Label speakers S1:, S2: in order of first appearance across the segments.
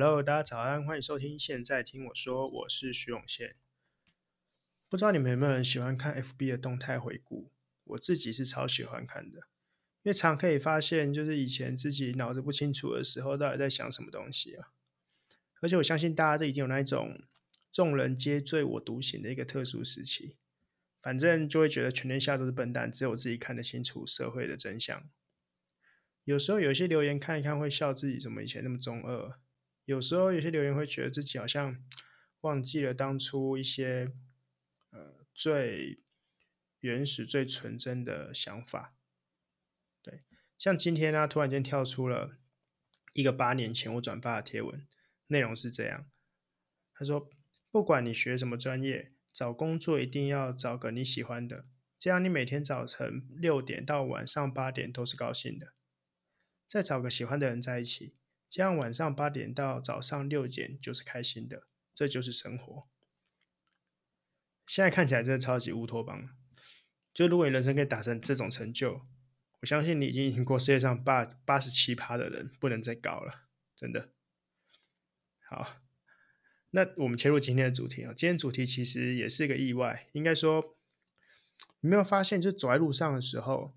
S1: Hello，大家早安，欢迎收听。现在听我说，我是徐永宪。不知道你们有没有人喜欢看 FB 的动态回顾？我自己是超喜欢看的，因为常可以发现，就是以前自己脑子不清楚的时候，到底在想什么东西啊。而且我相信大家都已经有那一种众人皆醉我独醒的一个特殊时期，反正就会觉得全天下都是笨蛋，只有我自己看得清楚社会的真相。有时候有些留言看一看会笑自己怎么以前那么中二，有时候有些留言会觉得自己好像忘记了当初一些呃最原始、最纯真的想法。对，像今天呢、突然间跳出了一个八年前我转发的贴文，内容是这样：他说，不管你学什么专业，找工作一定要找个你喜欢的，这样你每天早晨六点到晚上八点都是高兴的。再找个喜欢的人在一起，这样晚上八点到早上六点就是开心的，这就是生活。现在看起来真的超级乌托邦。就如果你人生可以达成这种成就，我相信你已经赢过世界上八八十七趴的人，不能再高了，真的。好，那我们切入今天的主题啊。今天主题其实也是一个意外，应该说，你没有发现，就走在路上的时候。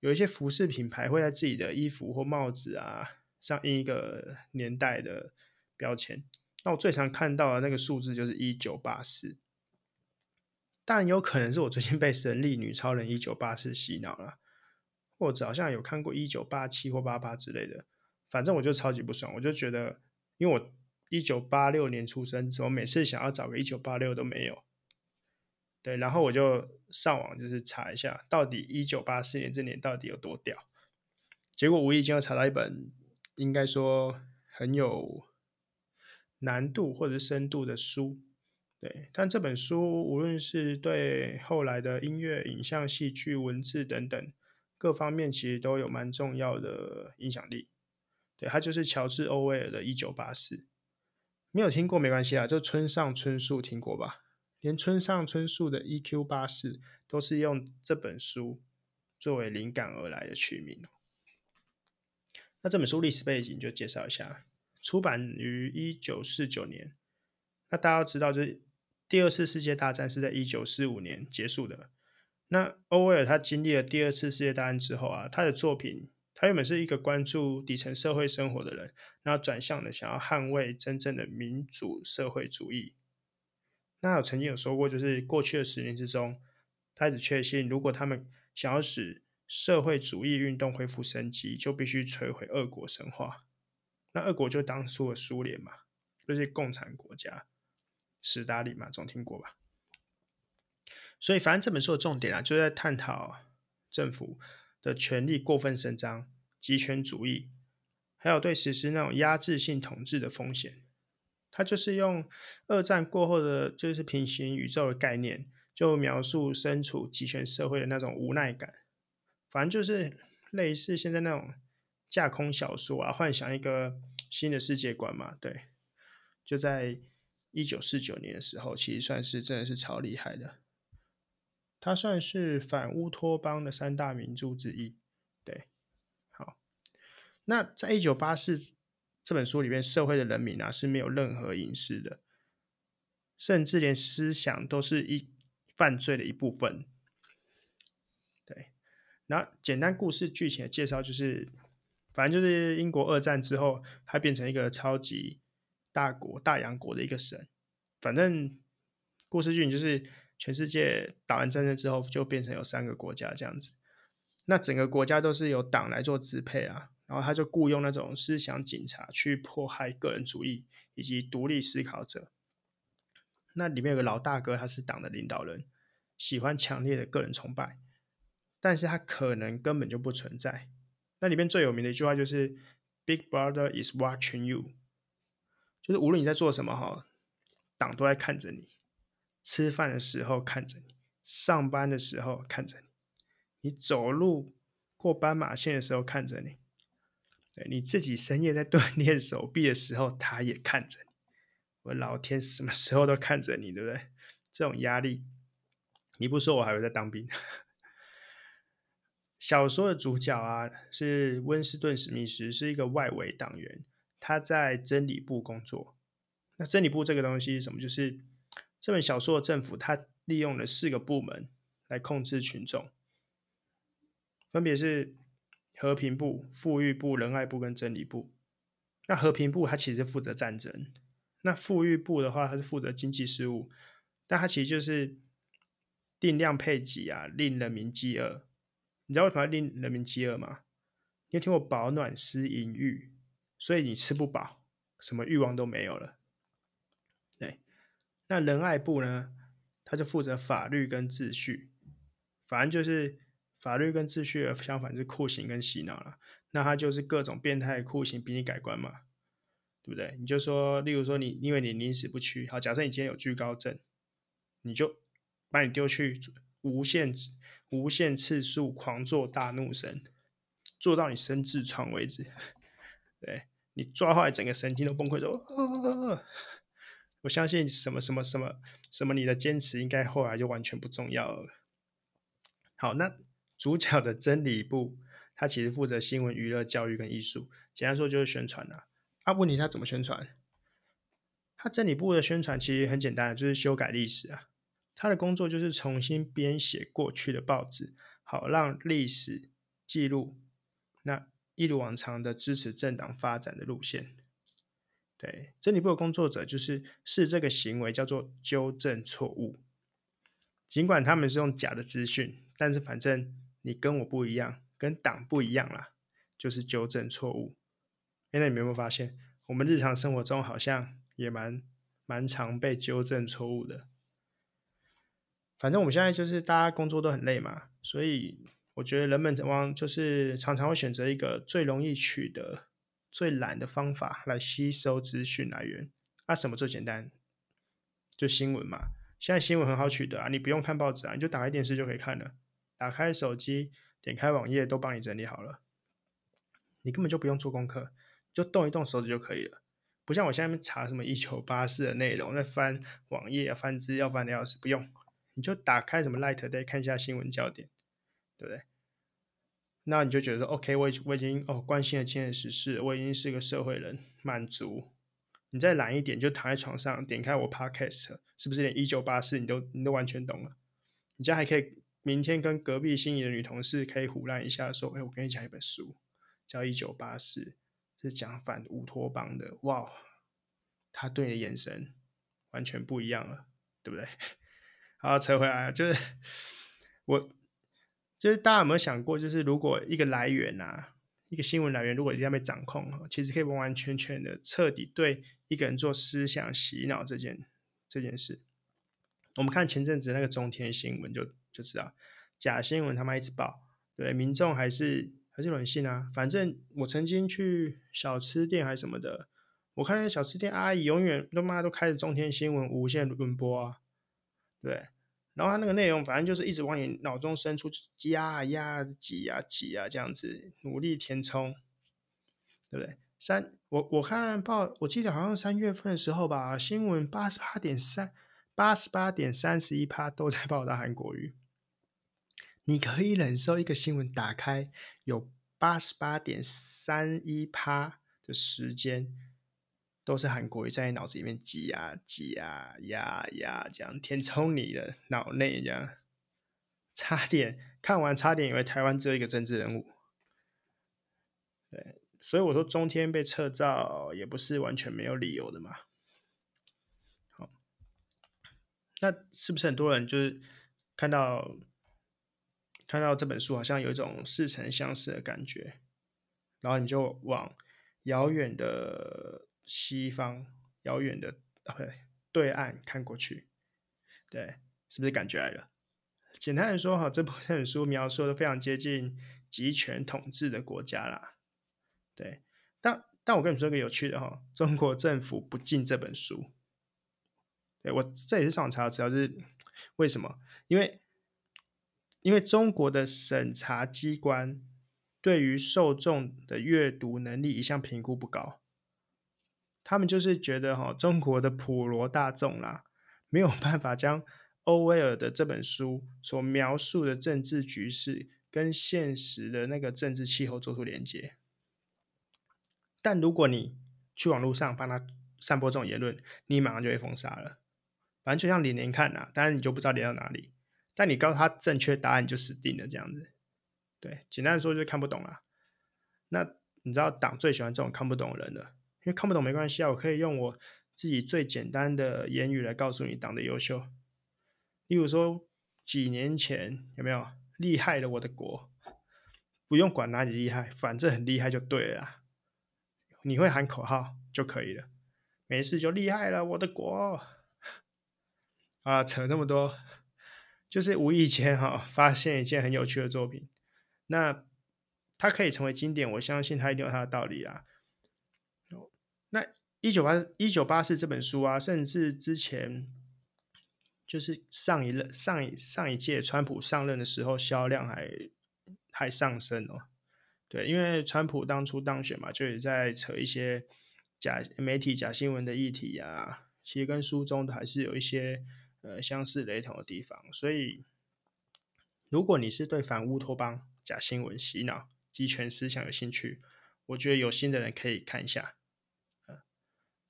S1: 有一些服饰品牌会在自己的衣服或帽子啊上印一个年代的标签。那我最常看到的那个数字就是一九八四。但有可能是我最近被神力女超人一九八四洗脑了，或者好像有看过一九八七或八八之类的。反正我就超级不爽，我就觉得，因为我一九八六年出生，怎么每次想要找个一九八六都没有。对，然后我就上网就是查一下，到底一九八四年这年到底有多屌？结果无意间又查到一本应该说很有难度或者深度的书，对，但这本书无论是对后来的音乐、影像、戏剧、文字等等各方面，其实都有蛮重要的影响力。对，它就是乔治·欧威尔的《一九八四》，没有听过没关系啊，就村上春树听过吧？连村上春树的 EQ 八四都是用这本书作为灵感而来的取名。那这本书历史背景就介绍一下，出版于一九四九年。那大家都知道，就是第二次世界大战是在一九四五年结束的。那欧威尔他经历了第二次世界大战之后啊，他的作品，他原本是一个关注底层社会生活的人，然后转向了想要捍卫真正的民主社会主义。那我曾经有说过，就是过去的十年之中，他一直确信，如果他们想要使社会主义运动恢复生机，就必须摧毁俄国神话。那俄国就当初的苏联嘛，就是共产国家，史达林嘛，总听过吧？所以，反正这本书的重点啊，就在探讨政府的权力过分伸张、极权主义，还有对实施那种压制性统治的风险。他就是用二战过后的就是平行宇宙的概念，就描述身处极权社会的那种无奈感。反正就是类似现在那种架空小说啊，幻想一个新的世界观嘛。对，就在一九四九年的时候，其实算是真的是超厉害的。他算是反乌托邦的三大名著之一。对，好，那在一九八四。这本书里面，社会的人民啊是没有任何隐私的，甚至连思想都是一犯罪的一部分。对，然后简单故事剧情的介绍就是，反正就是英国二战之后，它变成一个超级大国、大洋国的一个省。反正故事剧情就是，全世界打完战争之后，就变成有三个国家这样子。那整个国家都是由党来做支配啊。然后他就雇佣那种思想警察去迫害个人主义以及独立思考者。那里面有个老大哥，他是党的领导人，喜欢强烈的个人崇拜，但是他可能根本就不存在。那里面最有名的一句话就是：“Big Brother is watching you”，就是无论你在做什么哈，党都在看着你。吃饭的时候看着你，上班的时候看着你，你走路过斑马线的时候看着你。对，你自己深夜在锻炼手臂的时候，他也看着你。我老天，什么时候都看着你，对不对？这种压力，你不说我还会在当兵。小说的主角啊，是温斯顿·史密斯，是一个外围党员。他在真理部工作。那真理部这个东西是什么？就是这本小说的政府，他利用了四个部门来控制群众，分别是和平部、富裕部、仁爱部跟真理部。那和平部它其实负责战争，那富裕部的话，它是负责经济事务，但它其实就是定量配给啊，令人民饥饿。你知道为什么要令人民饥饿吗？你有听过饱暖思淫欲，所以你吃不饱，什么欲望都没有了。对，那仁爱部呢，他就负责法律跟秩序，反正就是法律跟秩序的相反是酷刑跟洗脑了。那他就是各种变态酷刑逼你改观嘛，对不对？你就说，例如说你因为你宁死不屈，好，假设你今天有惧高症，你就把你丢去无限无限次数狂做大怒神，做到你生痔疮为止。对，你抓坏整个神经都崩溃说，我相信什么什么什么什么，你的坚持应该后来就完全不重要了。好，那主角的真理部。他其实负责新闻、娱乐、教育跟艺术，简单说就是宣传啦。啊，问题他怎么宣传？他真理部的宣传其实很简单，就是修改历史啊。他的工作就是重新编写过去的报纸，好让历史记录那一如往常的支持政党发展的路线。对，真理部的工作者就是视这个行为叫做纠正错误。尽管他们是用假的资讯，但是反正你跟我不一样。跟党不一样啦，就是纠正错误。哎，那你们有没有发现，我们日常生活中好像也蛮蛮常被纠正错误的。反正我们现在就是大家工作都很累嘛，所以我觉得人们往往就是常常会选择一个最容易取得、最懒的方法来吸收资讯来源。啊，什么最简单？就新闻嘛。现在新闻很好取得啊，你不用看报纸啊，你就打开电视就可以看了，打开手机。点开网页都帮你整理好了，你根本就不用做功课，就动一动手指就可以了。不像我现在查什么一九八四的内容，那翻网页啊、翻资料翻的要死，不用，你就打开什么 Light Day 看一下新闻焦点，对不对？那你就觉得说，OK，我已我已经哦关心了今天的时事，我已经是个社会人，满足。你再懒一点，就躺在床上点开我 Podcast，是不是连一九八四你都你都完全懂了？你这样还可以。明天跟隔壁心仪的女同事可以胡乱一下，说：“哎，我跟你讲一本书，叫《一九八四》，是讲反乌托邦的。”哇，他对你的眼神完全不一样了，对不对？好，扯回来，就是我，就是大家有没有想过，就是如果一个来源啊，一个新闻来源，如果一定要被掌控，其实可以完完全全的彻底对一个人做思想洗脑这件这件事。我们看前阵子那个中天新闻就。就知道假新闻他妈一直报，对民众还是还是软性啊。反正我曾经去小吃店还是什么的，我看那小吃店阿姨永远都妈都开着中天新闻无限轮播啊，对。然后他那个内容反正就是一直往你脑中伸出压压挤啊挤啊这样子努力填充，对不对？三我我看报，我记得好像三月份的时候吧，新闻八十八点三八十八点三十一趴都在报道韩国语。你可以忍受一个新闻打开有八十八点三一趴的时间，都是韩国瑜在你脑子里面挤啊挤啊压压这样填充你的脑内，这样差点看完差点以为台湾只有一个政治人物。对，所以我说中天被撤照也不是完全没有理由的嘛。好，那是不是很多人就是看到？看到这本书，好像有一种似曾相识的感觉，然后你就往遥远的西方、遥远的啊不对对岸看过去，对，是不是感觉来了？简单的说，哈，这本书描述的非常接近集权统治的国家啦，对。但但我跟你说个有趣的哈，中国政府不进这本书，对我这也是上网查的资料，就是为什么？因为。因为中国的审查机关对于受众的阅读能力一向评估不高，他们就是觉得哈，中国的普罗大众啦，没有办法将欧威尔的这本书所描述的政治局势跟现实的那个政治气候做出连接。但如果你去网络上帮他散播这种言论，你马上就被封杀了。反正就像连连看呐，当然你就不知道连到哪里，但你告诉他正确答案就死定了这样子。对，简单的说就是看不懂啦。那你知道党最喜欢这种看不懂的人了，因为看不懂没关系啊，我可以用我自己最简单的言语来告诉你党的优秀。例如说，几年前有没有厉害了我的国？不用管哪里厉害，反正很厉害就对了。你会喊口号就可以了，没事就厉害了我的国。啊，扯那么多，就是无意间哈发现一件很有趣的作品，那它可以成为经典，我相信它一定有它的道理啊。那一九八一九八四这本书啊，甚至之前就是上一任上一上一届川普上任的时候，销量还。还上升哦，对，因为川普当初当选嘛，就也在扯一些假媒体、假新闻的议题啊，其实跟书中的还是有一些呃相似雷同的地方。所以，如果你是对反乌托邦、假新闻、洗脑、集权思想有兴趣，我觉得有心的人可以看一下。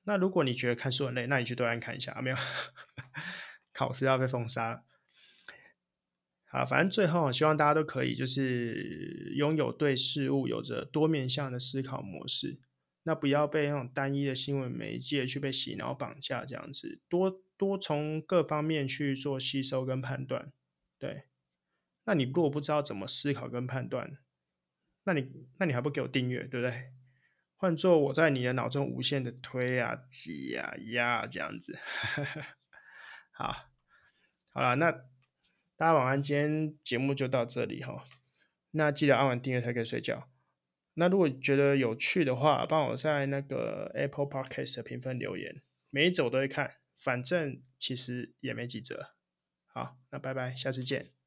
S1: 那如果你觉得看书很累，那你去对岸看一下，啊，没有，考试要被封杀。好，反正最后希望大家都可以就是拥有对事物有着多面向的思考模式，那不要被那种单一的新闻媒介去被洗脑绑架，这样子多多从各方面去做吸收跟判断。对，那你如果不知道怎么思考跟判断，那你那你还不给我订阅，对不对？换做我在你的脑中无限的推啊、挤啊、压这样子。好，好了，那。大家晚安，今天节目就到这里哈。那记得按完订阅才可以睡觉。那如果觉得有趣的话，帮我在那个 Apple Podcast 的评分留言，每一则我都会看，反正其实也没几则。好，那拜拜，下次见。